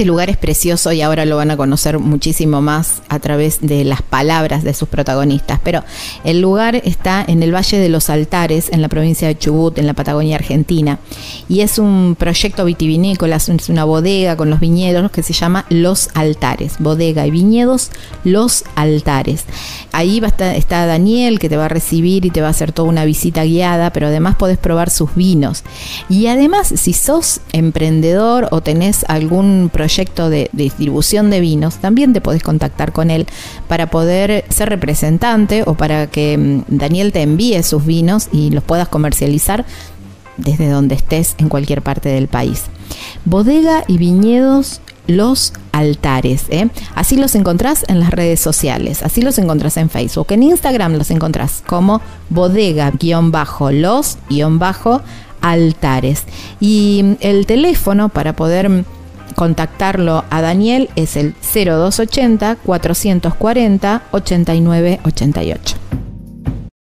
Este lugar es precioso y ahora lo van a conocer muchísimo más a través de las palabras de sus protagonistas. Pero el lugar está en el Valle de los Altares, en la provincia de Chubut, en la Patagonia Argentina. Y es un proyecto vitivinícola, es una bodega con los viñedos que se llama Los Altares. Bodega y viñedos, Los Altares. Ahí va a estar, está Daniel que te va a recibir y te va a hacer toda una visita guiada, pero además podés probar sus vinos. Y además, si sos emprendedor o tenés algún proyecto, proyecto de, distribución de vinos, también te podés contactar con él para poder ser representante o para que mm, Daniel te envíe sus vinos y los puedas comercializar desde donde estés en cualquier parte del país. Bodega y viñedos los altares. ¿eh? Así los encontrás en las redes sociales, así los encontrás en Facebook. En Instagram los encontrás como bodega-los-altares. Y mm, el teléfono para poder mm, contactarlo a Daniel es el 0280 440 8988.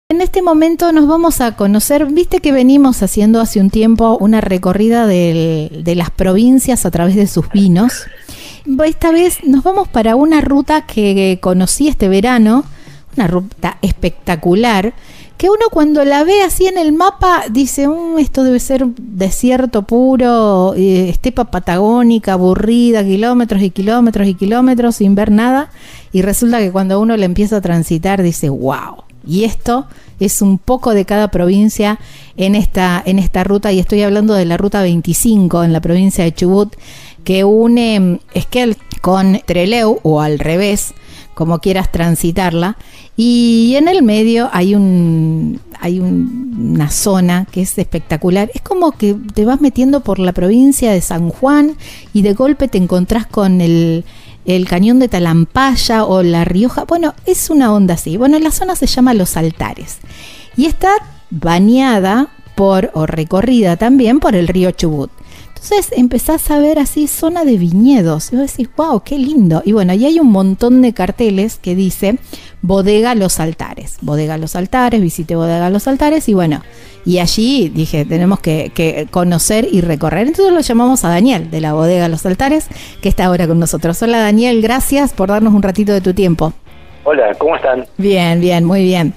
En este momento nos vamos a conocer, viste que venimos haciendo hace un tiempo una recorrida de, de las provincias a través de sus vinos. Esta vez nos vamos para una ruta que conocí este verano, una ruta espectacular, que uno cuando la ve así en el mapa dice, mm, esto debe ser desierto puro, eh, estepa patagónica, aburrida, kilómetros y kilómetros y kilómetros sin ver nada, y resulta que cuando uno le empieza a transitar dice, wow, y esto es un poco de cada provincia en esta, en esta ruta, y estoy hablando de la ruta 25 en la provincia de Chubut, que une mm, Esquel con Treleu o al revés, como quieras transitarla. Y en el medio hay un hay una zona que es espectacular. Es como que te vas metiendo por la provincia de San Juan y de golpe te encontrás con el, el cañón de Talampaya o La Rioja. Bueno, es una onda así. Bueno, la zona se llama Los Altares y está bañada por o recorrida también por el río Chubut. Entonces empezás a ver así zona de viñedos. Y vos decís, wow, qué lindo. Y bueno, ahí hay un montón de carteles que dice Bodega Los Altares. Bodega Los Altares, visite Bodega Los Altares. Y bueno, y allí dije, tenemos que, conocer y recorrer. Entonces lo llamamos a Daniel de la Bodega Los Altares, que está ahora con nosotros. Hola Daniel, gracias por darnos un ratito de tu tiempo. Hola, ¿cómo están? Bien, bien, muy bien.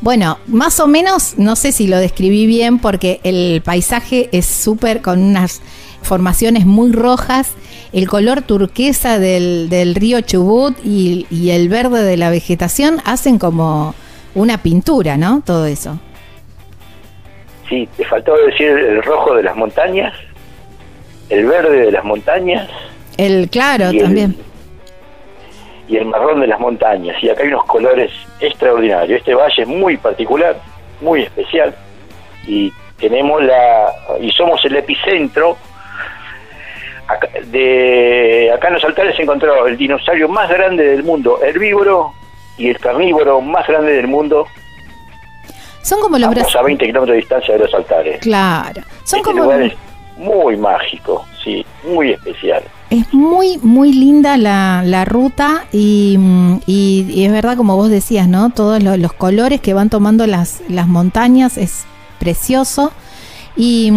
Bueno, más o menos, no sé si lo describí bien porque el paisaje es súper con unas formaciones muy rojas, el color turquesa del, del río Chubut y, el verde de la vegetación hacen como una pintura, ¿no? Todo eso. Sí, te faltó decir el rojo de las montañas, el verde de las montañas. El claro también y el marrón de las montañas. Y acá hay unos colores extraordinarios. Este valle es muy particular, muy especial. Y tenemos la. y somos el epicentro. Acá, de acá en los altares se encontró el dinosaurio más grande del mundo, herbívoro, y el carnívoro más grande del mundo. Son como los a 20 kilómetros de distancia de los altares. Claro. Son este como. Lugar es muy mágico, sí, muy especial. Es muy, muy linda la, la ruta y, y, es verdad, como vos decías, ¿no? Todos los, colores que van tomando las, las montañas es precioso. Y,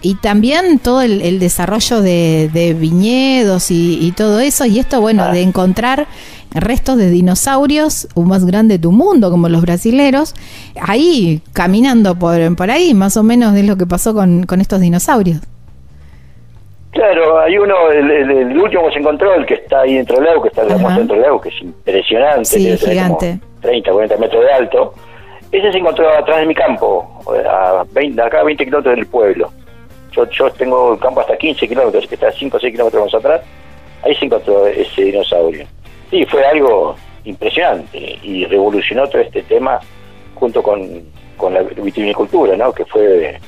y también todo el, desarrollo de, viñedos y, todo eso. Y esto, bueno, de ah. encontrar restos de dinosaurios, un más grande de tu mundo, como los brasileros, ahí caminando por, por ahí, más o menos es lo que pasó con, con estos dinosaurios. Claro, hay uno, el, último que se encontró, el que está ahí dentro del lago, que está dentro del lago, que es impresionante, sí, gigante. 30, 40 metros de alto. Ese se encontró atrás de mi campo, a 20, acá a 20 kilómetros del pueblo. Yo, yo tengo el campo hasta 15 kilómetros, que está a 5 o 6 kilómetros más atrás. Ahí se encontró ese dinosaurio. Sí, fue algo impresionante y revolucionó todo este tema junto con, con la vitivinicultura, ¿no? Que fue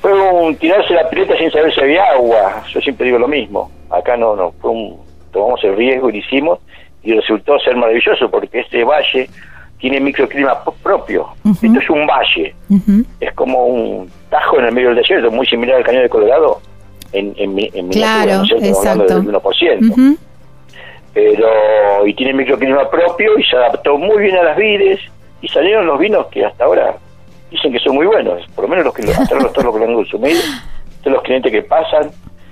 fue un tirarse la pileta sin saber si había agua. Yo siempre digo lo mismo. Acá no, no, fue un, tomamos el riesgo y lo hicimos y resultó ser maravilloso porque este valle tiene microclima propio. Esto es un valle, es como un tajo en el medio del desierto, muy similar al cañón de Colorado en, en, en claro, exacto. del 1%. pero y tiene microclima propio y se adaptó muy bien a las vides y salieron los vinos que hasta ahora dicen que son muy buenos, por lo menos los que ahora todos los que lo han consumido, todos los clientes que pasan,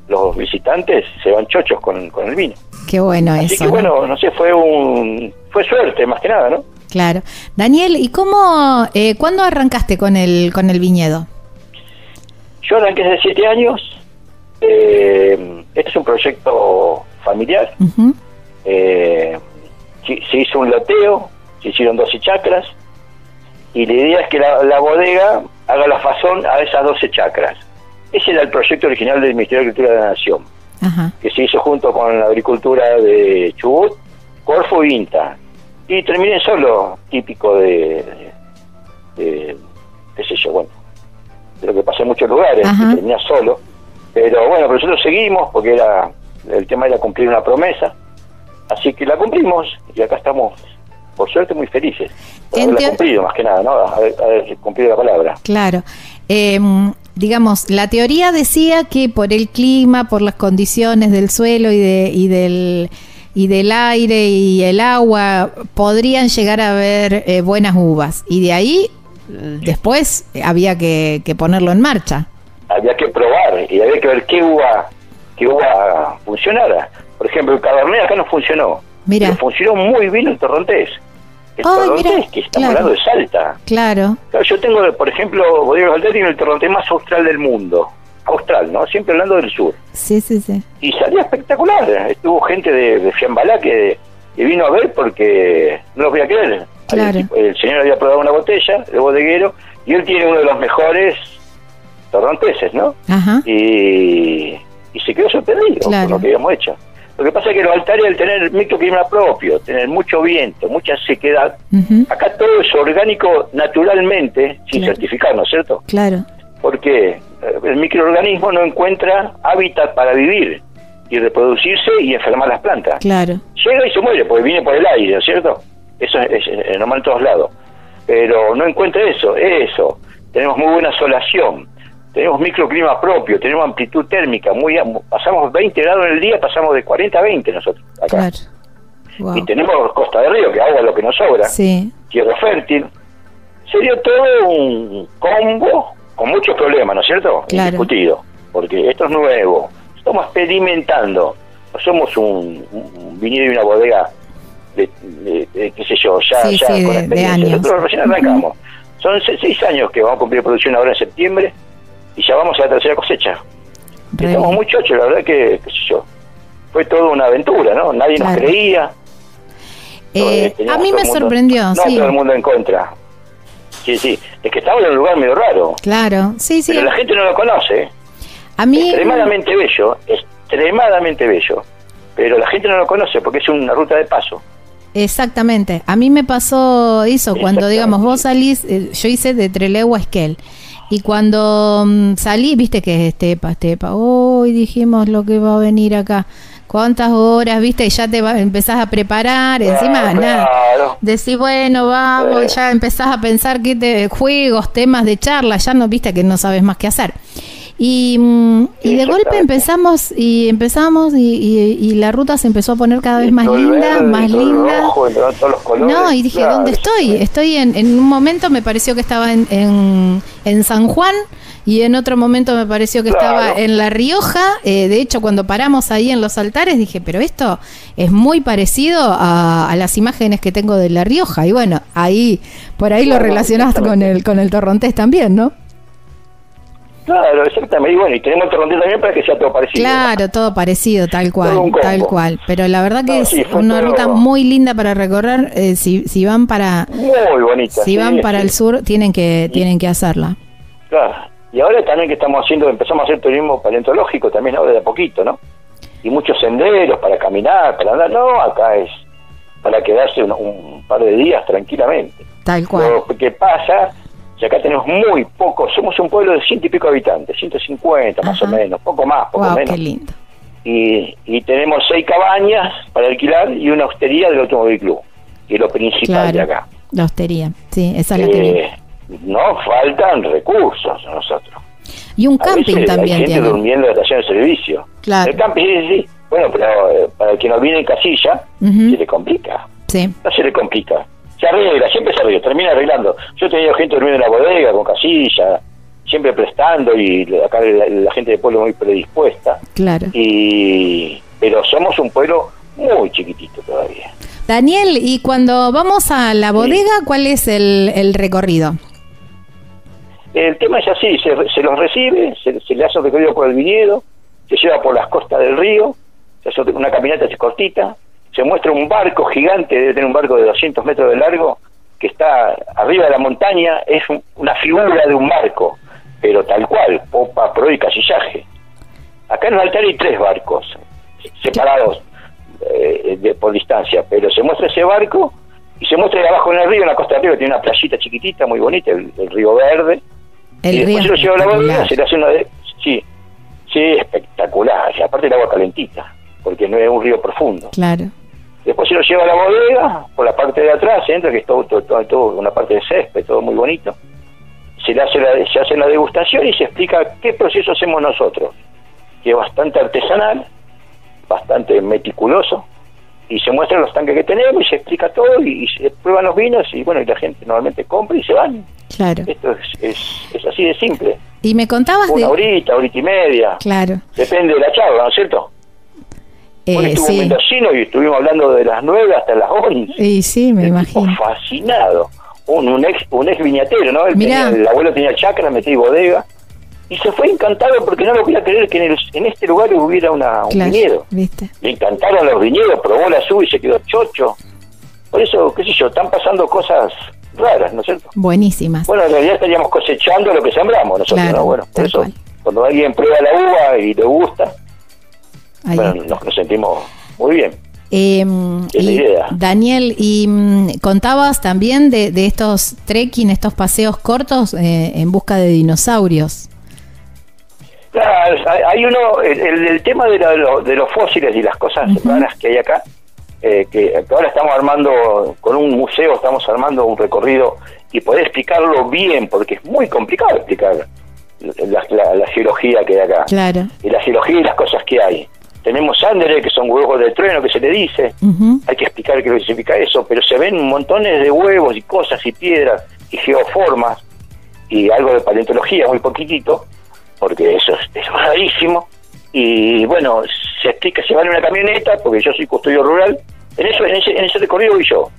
los visitantes se van chochos con, con el vino. Qué bueno Así eso. que ¿no? bueno, no sé, fue un fue suerte más que nada, ¿no? Claro. Daniel, ¿y cómo, eh, cuándo arrancaste con el, con el viñedo? Yo arranqué hace siete años. eh, este es un proyecto familiar. Eh, se se hizo un loteo, se hicieron 12 chacras y la idea es que la, la bodega haga la fazón a esas 12 chacras. Ese era el proyecto original del Ministerio de Agricultura de la Nación, Ajá. que se hizo junto con la agricultura de Chubut, Corfo y INTA. Y terminé solo, típico de, de, de- qué sé yo, bueno, de lo que pasa en muchos lugares, que termina solo. Pero bueno, pero nosotros seguimos porque era el tema era cumplir una promesa. Así que la cumplimos y acá estamos, por suerte, muy felices. Por En haberla cumplido, más que nada, ¿no? Haber, haber cumplido la palabra. Claro. Eh, digamos, la teoría decía que por el clima, por las condiciones del suelo y, de, y, del, y del aire y el agua, podrían llegar a haber eh, buenas uvas. Y de ahí, después, había que, que ponerlo en marcha. Había que probar y había que ver qué uva, qué uva funcionara. Por ejemplo, el Cabernet acá no funcionó. Mira. Pero funcionó muy bien el Torrontés. El Ay, Torrontés, que estamos claro. hablando de Salta. Claro. Claro, yo tengo, por ejemplo, Bodega Valdés tiene el Torrontés más austral del mundo. Austral, ¿no? Siempre hablando del sur. Sí, sí, sí. y salió espectacular. Estuvo gente de, de Fiambalá que, que vino a ver porque no lo podía creer. Claro. El, el señor había probado una botella, el bodeguero, y él tiene uno de los mejores torronteses, ¿no? Ajá. Y, y se quedó sorprendido Claro. con lo que habíamos hecho. Lo que pasa es que los altares, al tener microclima propio, tener mucho viento, mucha sequedad, acá todo es orgánico naturalmente, sin Claro. certificar, ¿no es cierto? Claro. porque eh, el microorganismo no encuentra hábitat para vivir y reproducirse y enfermar las plantas. Claro. Llega y se muere porque viene por el aire, ¿no es cierto? Eso es, es- es normal en todos lados. Pero no encuentra eso, eso. Tenemos muy buena solación, tenemos microclima propio, tenemos amplitud térmica, muy am- pasamos 20 grados en el día, pasamos de 40 a 20 nosotros acá. Claro. Wow. Y tenemos costa de río, que agua es lo que nos sobra Sí. tierra fértil. Sería todo un combo con muchos problemas, ¿no es cierto? Claro. Indiscutido, porque esto es nuevo. Estamos experimentando. No somos un, un viñedo y una bodega de, de- de, qué sé yo, ya, Sí, ya sí, con experiencia. Nosotros recién arrancamos. Son se- seis años que vamos a cumplir producción ahora en septiembre y ya vamos a la tercera cosecha. Re Estamos bien. muy chochos, la verdad que, qué sé yo, fue toda una aventura, ¿no? Nadie Claro. nos creía. Eh, a mí me mundo- sorprendió, no, sí. todo el mundo en contra. Sí, sí. Es que estamos en un lugar medio raro. Claro, sí, sí. Pero la gente no lo conoce. A mí, Extremadamente bello, extremadamente bello. Pero la gente no lo conoce porque es una ruta de paso. exactamente. A mí me pasó eso cuando, digamos, vos salís, eh, yo hice de Trelew a Esquel. Y cuando mm, salí, viste que es estepa, estepa. Hoy dijimos lo que va a venir acá. ¿Cuántas horas, viste? Y ya te va, empezás a preparar. Encima, nada. claro. Decís, bueno, vamos, ya empezás a pensar que te, juegos, temas de charla, ya no viste que no sabes más qué hacer. Y, mm, y de golpe empezamos y empezamos y, y- y la ruta se empezó a poner cada vez más linda, verde, más linda. rojo, todos los colores. No, y dije, Claro, ¿dónde estoy? Estoy en, en un momento me pareció que estaba en, en, en San Juan y en otro momento me pareció que Claro. estaba en La Rioja. Eh, de hecho, cuando paramos ahí en los altares dije, pero esto es muy parecido a, a las imágenes que tengo de La Rioja. Y bueno, ahí, por ahí lo relacionás con el, con el torrontés también, ¿no? Claro, exactamente. Y bueno, y tenemos el torrontés también para que sea todo parecido. Claro, todo parecido, tal cual, tal cual. Pero la verdad que No, es sí, una ruta muy linda para recorrer. eh, si, si van para Muy bonita. si sí, van para sí. el sur, tienen que tienen que hacerla. Claro. Y ahora también que estamos haciendo, empezamos a hacer turismo paleontológico también ahora de a poquito, ¿no? Y muchos senderos para caminar, para andar. No, acá es para quedarse un, un par de días tranquilamente. Tal cual. Lo que pasa que acá tenemos muy pocos, somos un pueblo de ciento y pico habitantes, 150 más Ajá. o menos, poco más, poco Wow, menos. qué lindo. Y, y tenemos seis cabañas para alquilar y una hostería del Automóvil Club, que es lo principal de acá. La hostería. Sí, esa es la que viene. Eh, no faltan recursos a nosotros. Y un A camping veces también hay gente tiene. durmiendo en la estación de servicio. Claro. El camping, sí, sí. Bueno, pero eh, para el que no viene en casilla, se le complica. Sí, No se le complica. Se arregla, siempre se arregla, termina arreglando. Yo he tenido gente durmiendo en la bodega con casilla, siempre prestando y acá la, la gente del pueblo muy predispuesta. claro. Y pero somos un pueblo muy chiquitito todavía. Daniel, y cuando vamos a la bodega, ¿cuál es el, el recorrido? El tema es así, se, se los recibe, se, se le hace un recorrido por el viñedo, se lleva por las costas del río, se hace una caminata así cortita, se muestra un barco gigante, debe tener un barco de 200 metros de largo, que está arriba de la montaña, es un- una figura de un barco, pero tal cual, popa, pro y casillaje. Acá en el altar hay tres barcos, separados eh, de- por distancia, pero se muestra ese barco y se muestra de abajo en el río, en la costa del río, tiene una playita chiquitita, muy bonita, el, el río verde, El y río después se lo lleva a la bodega, se le hace una de... Sí, sí, espectacular. Y aparte el agua calentita, porque no es un río profundo. Claro, Después se lo lleva a la bodega, por la parte de atrás, entra, que es todo, todo, todo, todo una parte de césped, todo muy bonito. Se le hace la, se hace la degustación y se explica qué proceso hacemos nosotros, que es bastante artesanal, bastante meticuloso, y se muestran los tanques que tenemos y se explica todo y, y se prueban los vinos y bueno, y la gente normalmente compra y se van. claro. Esto es, es, es así de simple. Y me contabas Una de... horita, horita y media. Claro, Depende de la charla, ¿no es cierto? Eh, estuvo sí. mendocino y estuvimos hablando de las 9 hasta las 11. Y sí, me El imagino. fascinado. Un, un ex un ex viñatero, ¿no? Mirá. tenía- el abuelo tenía chacra, metí bodega. Y se fue encantado porque no lo podía creer que en, el- en este lugar hubiera una, un Claro, viñedo. ¿viste? Le encantaron los viñedos, probó la suya y se quedó chocho. Por eso, qué sé yo, están pasando cosas raras, ¿no es cierto? Buenísimas. Bueno, en realidad estaríamos cosechando lo que sembramos nosotros, Claro, ¿no? Bueno, por tal eso, cual. cuando alguien prueba la uva y le gusta, bueno, nos, nos sentimos muy bien. Eh, y. Daniel, y mm, contabas también de, de estos trekking, estos paseos cortos eh, en busca de dinosaurios. Claro, hay- uno, el, el- tema de, la- de lo- de los fósiles y las cosas raras que hay acá, eh, que, que ahora estamos armando, con un museo estamos armando un recorrido y poder explicarlo bien, porque es muy complicado explicar la, la- la geología que hay acá. Claro. Y la geología y las cosas que hay. Tenemos Andere, que son huevos de trueno, que se le dice. Ujú. hay que explicar qué significa eso, pero se ven montones de huevos y cosas y piedras y geoformas y algo de paleontología, muy poquitito, porque eso es, es rarísimo. Y bueno, se explica, se va en una camioneta, porque yo soy custodio rural, en eso en ese, en ese recorrido voy yo,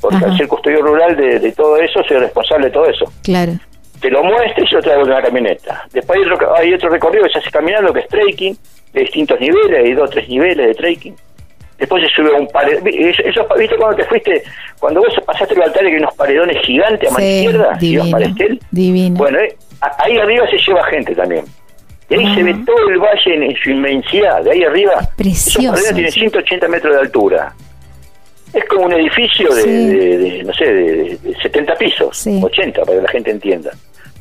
porque Ajá. al ser custodio rural de, de todo eso, soy responsable de todo eso. Claro. Te lo muestro y se lo traigo en una camioneta. Después hay otro, hay otro recorrido que se hace caminando, que es trekking, de distintos niveles, hay dos o tres niveles de trekking. Después se sube a un paredón. ¿Viste cuando te fuiste? Cuando vos pasaste el altar y que hay unos paredones gigantes a mano Sí, izquierda, y divino, para Estel. divino. Bueno, eh, ahí arriba se lleva gente también. Y ahí Ah. se ve todo el valle en, en su inmensidad. De ahí arriba, Es precioso, esos sí. 180 metros de altura. Es como un edificio de, Sí. de- de, no sé, de, de 70 pisos, Sí. 80 para que la gente entienda.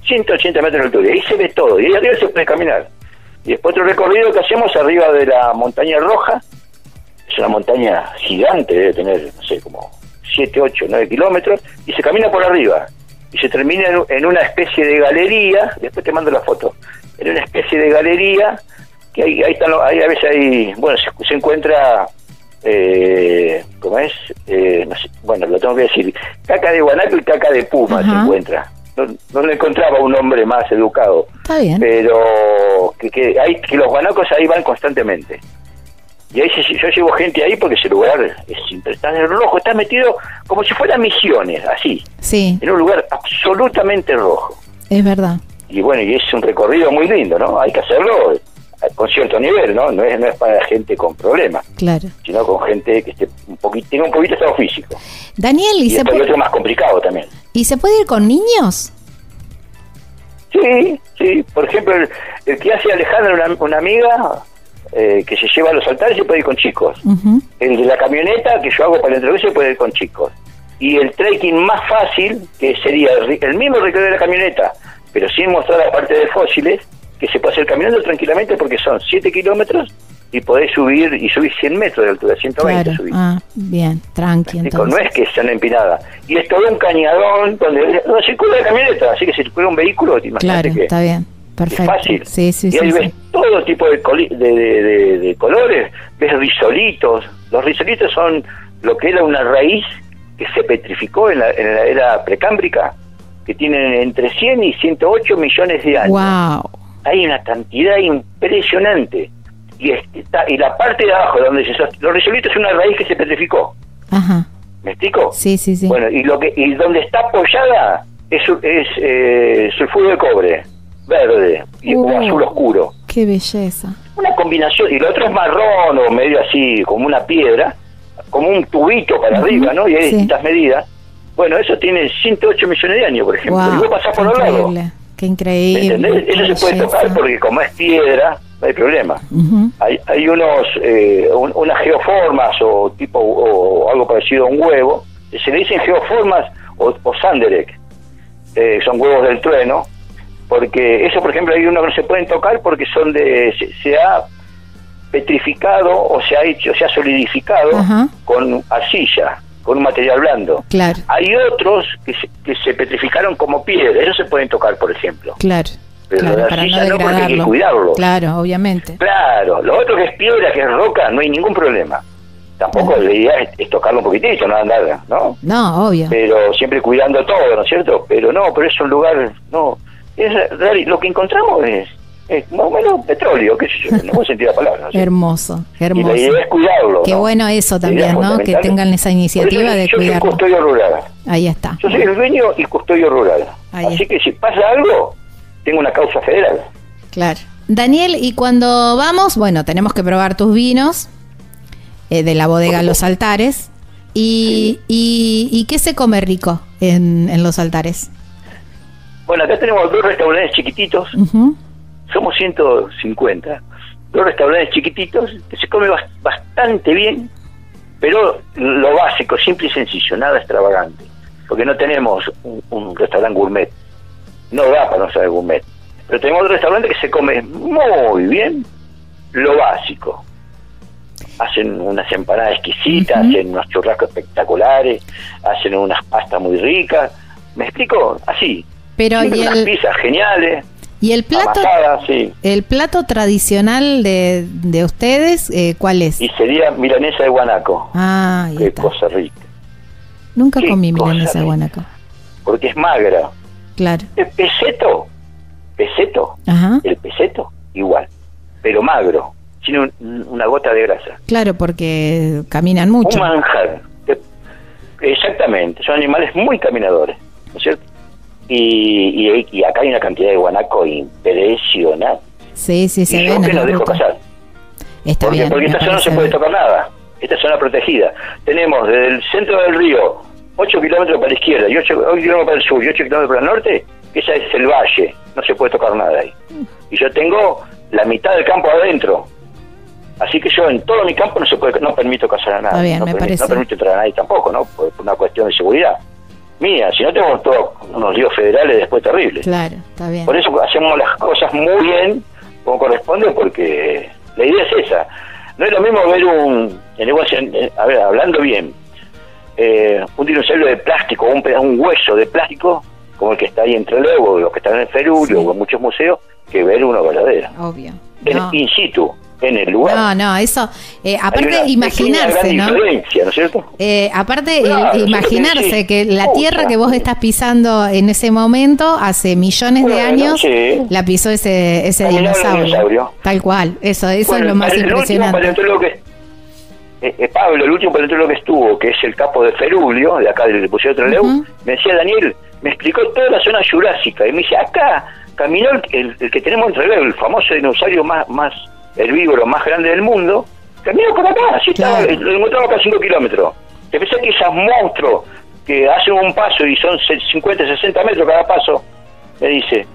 180 metros de altura. Y ahí se ve todo. Y ahí arriba se puede caminar. Y después otro recorrido que hacemos arriba de la montaña roja. Es una montaña gigante, debe tener, no sé, como 7, 8, 9 kilómetros. Y se camina por arriba. Y se termina en, en una especie de galería. Después te mando la foto. En una especie de galería. Que ahí, ahí, están, ahí a veces hay, bueno, se, se encuentra eh, ¿cómo es? Eh, no sé, bueno, lo tengo que decir, caca de guanaco y caca de puma se encuentra. No, no le encontraba un hombre más educado, Está bien. pero que, que, hay, que los guanacos ahí van constantemente. Y ahí se- yo llevo gente ahí porque ese lugar es siempre está en el rojo, está metido como si fueran misiones, así, Sí, en un lugar absolutamente rojo. es verdad. Y bueno, y es un recorrido muy lindo, ¿no? Hay que hacerlo con cierto nivel, ¿no? No es, no es para gente con problemas Claro. sino con gente que esté un poquito, tenga un poquito de estado físico. Daniel, Y, ¿y se, puede, otro más complicado también. ¿y se puede ir con niños? Sí, sí. Por ejemplo, el, el que hace Alejandra, una, una amiga eh, que se lleva a los altares, se puede ir con chicos. Ujú. El de la camioneta que yo hago para el entrevista se puede ir con chicos. Y el trekking más fácil, que sería el, el mismo recorrido de la camioneta, pero sin mostrar la parte de fósiles, que se puede hacer caminando tranquilamente porque son 7 kilómetros y podés subir y subir 100 metros de altura, 120 Claro. subís. Ah, bien, tranqui Digo, no es que sea una empinada. Y es todo un cañadón donde no circula la camioneta, así que circula un vehículo, te Claro, imaginas que está bien. Perfecto. Es fácil. Sí, sí, y ahí sí. ves todo tipo de- de colores, ves risolitos. Los risolitos son lo que era una raíz que se petrificó en la, en la era precámbrica, que tienen entre 100 y 108 millones de años. Wow. Hay una cantidad impresionante. Y, está, y la parte de abajo, donde se los risolitos es una raíz que se petrificó. Ajá. ¿Me explico? Sí, sí, sí. Bueno, y lo que y donde está apoyada es, es eh, sulfuro de cobre, verde y Uh. azul oscuro. Qué belleza. Una combinación, y lo otro es marrón o medio así, como una piedra, como un tubito para arriba, ¿no? Y hay sí. distintas medidas. Bueno, eso tiene 108 millones de años, por ejemplo. y Wow. vos pasás por los lados. Qué ¿me increíble. ¿Entendés? Eso se puede tocar porque como es piedra, no hay problema. Hay, hay unos, eh, un- unas geoformas o tipo o, algo parecido a un huevo, se le dicen geoformas o, o sanderek, eh, son huevos del trueno, porque eso, por ejemplo, hay unos que no se pueden tocar porque son de, se, se ha petrificado o se ha hecho, se ha solidificado con arcilla, con un material blando. Claro, Hay otros que se, que se petrificaron como piedra, esos se pueden tocar, por ejemplo. claro. Pero claro, la para no porque hay que degradarlo. cuidarlo. Claro, obviamente. Claro, lo otro que es piedra, que es roca, no hay ningún problema. Tampoco Claro. la idea es, es tocarlo un poquitito, no andar, ¿no? No, obvio. Pero siempre cuidando todo, ¿no es cierto? Pero no, pero es un lugar, no. Es lo que encontramos es, es más o menos petróleo, qué sé yo, en el buen sentido de la palabra. ¿no cierto? Hermoso, Y hermoso. la idea es cuidarlo. Qué ¿no? bueno eso también, ¿no? Que tengan esa iniciativa de Yo soy cuidarlo. custodio rural. Ahí está. Yo soy el dueño y custodio rural. Ahí Así está. que si pasa algo, tengo una causa federal. Claro. Daniel, y cuando vamos, bueno, tenemos que probar tus vinos eh, de la bodega Los Altares. Y, y, y qué se come rico en, en Los Altares? Bueno, acá tenemos dos restaurantes chiquititos. Ujú. Somos 150. Dos restaurantes chiquititos que se come bas- bastante bien, pero lo básico, simple y sencillo, nada extravagante. Porque no tenemos un, un restaurante gourmet. No da para no ser gourmet. Pero tenemos un restaurante que se come muy bien lo básico. Hacen unas empanadas exquisitas, hacen unos churrascos espectaculares, hacen unas pastas muy ricas. ¿Me explico? Así. Pero y unas el, pizzas geniales, y el plato, sí. el plato tradicional de, de ustedes, eh, ¿cuál es? Y sería milanesa de guanaco. Ah, Qué cosa rica. Nunca qué comí milanesa de guanaco. Porque es magra. Claro. El peseto, peseto, Ajá. el peseto, igual. Pero magro. Tiene un- una gota de grasa. Claro, porque caminan mucho. Un manjar. Exactamente. Son animales muy caminadores. Y, y, y acá hay una cantidad de guanaco impresionante. Sí, sí, se y yo que no dejo pasar. Está porque bien. porque esta zona no se puede tocar nada. Esta es zona protegida. Tenemos desde el centro del río 8 kilómetros para la izquierda y 8, kilómetros para el sur y 8 kilómetros para el norte, esa es el valle. No se puede tocar nada ahí. Y yo tengo la mitad del campo adentro. Así que yo en todo mi campo no se puede, no permito cazar a. Está bien, no, me permi- parece. no permito entrar a nadie tampoco, ¿no? Por, por una cuestión de seguridad. Mía, si no tenemos todos unos líos federales después terribles. Claro, está bien. Por eso hacemos las cosas muy bien, como corresponde, porque la idea es esa. No es lo mismo ver un, en eh, a ver, hablando bien, eh, un dinosaurio de plástico, un, un hueso de plástico, como el que está ahí entre luego, los que están en el Ferulio Sí. o en muchos museos, que ver uno verdadero. Obvio. No. In situ, en el lugar. No, no, eso. eh, aparte, imaginarse, pequeña ¿no? influencia, ¿no es cierto? Eh, aparte, Claro, eso imaginarse que la tierra que vos estás pisando en ese momento, hace millones de años, sí. la pisó ese, ese dinosaurio. dinosaurio. Tal cual. Eso, eso Bueno, es lo más el último impresionante. paleontólogo que eh, eh, Pablo, el último paleontólogo que estuvo, que es el capo de Ferulio, de acá del Museo de Trelew, Ujú. me decía Daniel, me explicó toda la zona jurásica y me dice, acá caminó el, el- el que tenemos en Trelew, el famoso dinosaurio más, más herbívoro más grande del mundo, caminó por acá, así estaba, Claro. lo encontramos acá a 5 kilómetros. Te pensás que esos monstruos que hacen un paso y son se- 50, 60 metros cada paso, me dice,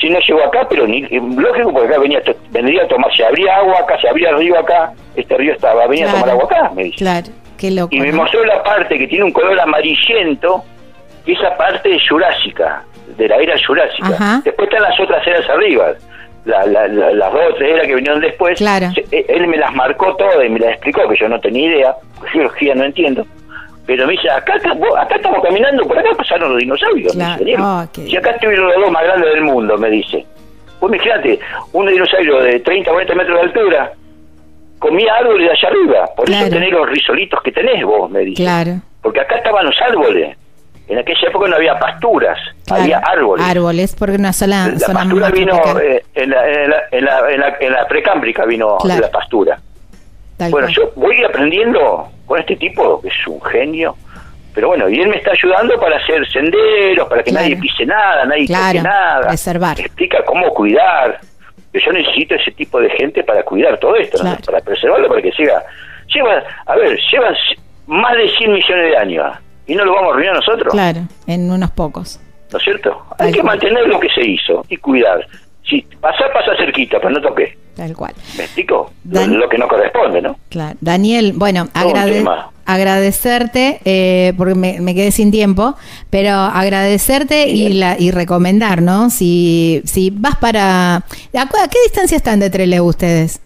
si no llegó acá, pero ni, lógico, porque acá venía, vendría a tomar, si habría agua acá, si habría río acá, este río estaba, venía a tomar agua acá, me dice. Claro, qué loco. Y me mostró la parte que tiene un color amarillento, que esa parte es jurásica, de la era jurásica. Ajá. Después están las otras eras arriba, la, la- la- las dos o tres que vinieron después. Claro. Eh, Él me las marcó todas y me las explicó, que yo no tenía idea, geología no entiendo. Pero me dice, acá, acá, acá estamos caminando, por acá pasaron los dinosaurios. me Claro. dice. Ah, Si acá estuvieron los dos más grandes del mundo, me dice. Pues imagínate, un dinosaurio de 30 o 40 metros de altura comía árboles de allá arriba. Por Claro. eso tenés los risolitos que tenés vos, me dice. Claro. Porque acá estaban los árboles. En aquella época no había pasturas, Claro. había árboles. Árboles, porque una sola La zona pastura vino eh, en, la, en, la, en, la, en, la, en la precámbrica vino Claro. la pastura. Tal Bueno, cual. yo voy aprendiendo con este tipo, que es un genio, pero bueno, y él me está ayudando para hacer senderos, para que Claro. nadie pise nada, nadie toque nada. preservar. Me explica cómo cuidar. Yo necesito ese tipo de gente para cuidar todo esto, para preservarlo, para que siga. Lleva, a ver, llevan más de 100 millones de años y no lo vamos a arruinar nosotros, Claro, en unos pocos. ¿no es cierto? Tal Hay que cual. mantener lo que se hizo y cuidar. Si pasar, pasa cerquita, pero no toque. Tal cual. ¿Me explico? Lo, Dan- lo que no corresponde, ¿no? Claro. Daniel, bueno, agrade- agradecerte, eh, porque me, me quedé sin tiempo, pero agradecerte y, la, y recomendar, ¿no? Si, si vas para... ¿A, cu- a qué distancia están de Trelew ustedes?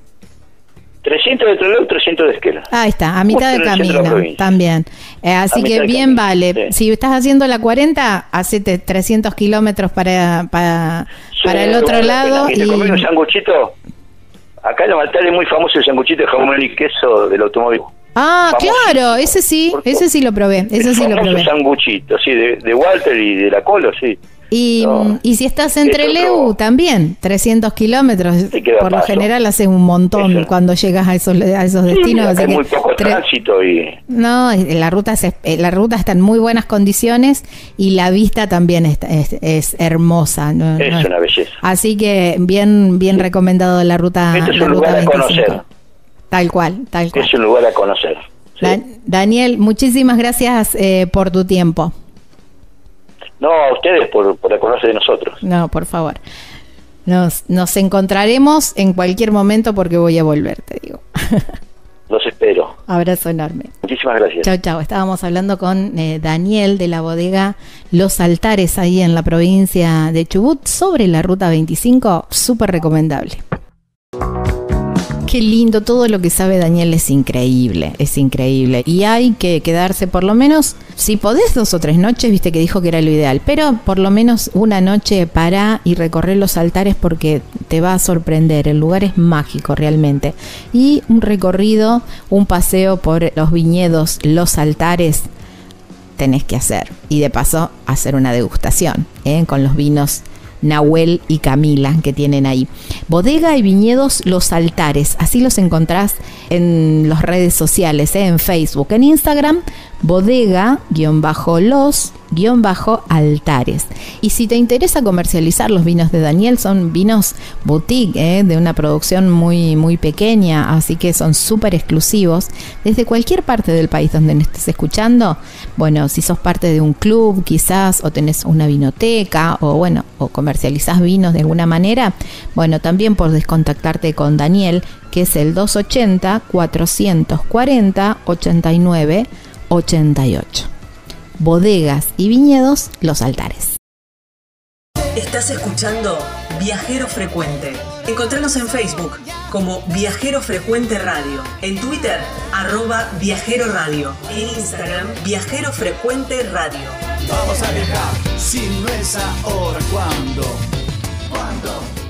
300 de Trelew, 300 de Esquela. Ah, ahí está, a mitad de camino también. Eh, así que bien camino, vale. sí. Si estás haciendo la 40, hacete 300 kilómetros para, para, para el otro lado. Y te un sanguchito. Acá en la Maltal es muy famoso el sanguchito de jamón y queso del automóvil. ah, claro, ese sí, ese sí lo probé, ese el sí lo probé. sanguchito, sí, de, de Walter y de la Colo, sí. Y, No. y si estás en Es Trelew, otro- también, 300 kilómetros. Por lo general haces un montón Eso. cuando llegas a esos, a esos Sí, destinos. así hay que muy poco tránsito y No, la ruta, es- eh, la ruta está en muy buenas condiciones y la vista también es, es hermosa. ¿no? es No una belleza. Así que bien, bien recomendado la ruta. Este es la un ruta lugar a 25. conocer. Tal cual, tal cual. Es un lugar a conocer. sí. Da- Daniel, muchísimas gracias eh, por tu tiempo. No, a ustedes por, por acordarse de nosotros. No, por favor. Nos, nos encontraremos en cualquier momento porque voy a volver, te digo. Los espero. Abrazo enorme. Muchísimas gracias. Chao, chao. Estábamos hablando con eh, Daniel de la bodega Los Altares ahí en la provincia de Chubut sobre la ruta 25. Súper recomendable. Qué lindo, todo lo que sabe Daniel es increíble, es increíble. Y hay que quedarse por lo menos, si podés dos o tres noches, viste que dijo que era lo ideal, pero por lo menos una noche para y recorrer los altares porque te va a sorprender, el lugar es mágico realmente. Y un recorrido, un paseo por los viñedos, los altares, tenés que hacer. Y de paso, hacer una degustación ¿eh? con los vinos Nahuel y Camila que tienen ahí. Bodega y viñedos Los Altares, así los encontrás en las redes sociales, ¿eh? en Facebook, en Instagram, bodega-los-altares. Y si te interesa comercializar los vinos de Daniel, son vinos boutique, ¿eh? de una producción muy, muy pequeña, así que son súper exclusivos. Desde cualquier parte del país donde estés escuchando, bueno, si sos parte de un club quizás, o tenés una vinoteca, o bueno, o comercializás vinos de alguna manera, bueno, también podés contactarte con Daniel, que es el 280 440 89 88. Bodegas y viñedos Los Altares. Estás escuchando Viajero Frecuente. Encontranos en Facebook como Viajero Frecuente Radio, en Twitter arroba Viajero Radio, en Instagram Viajero Frecuente Radio. Vamos a viajar, si no es ahora, ¿cuándo? ¿Cuándo?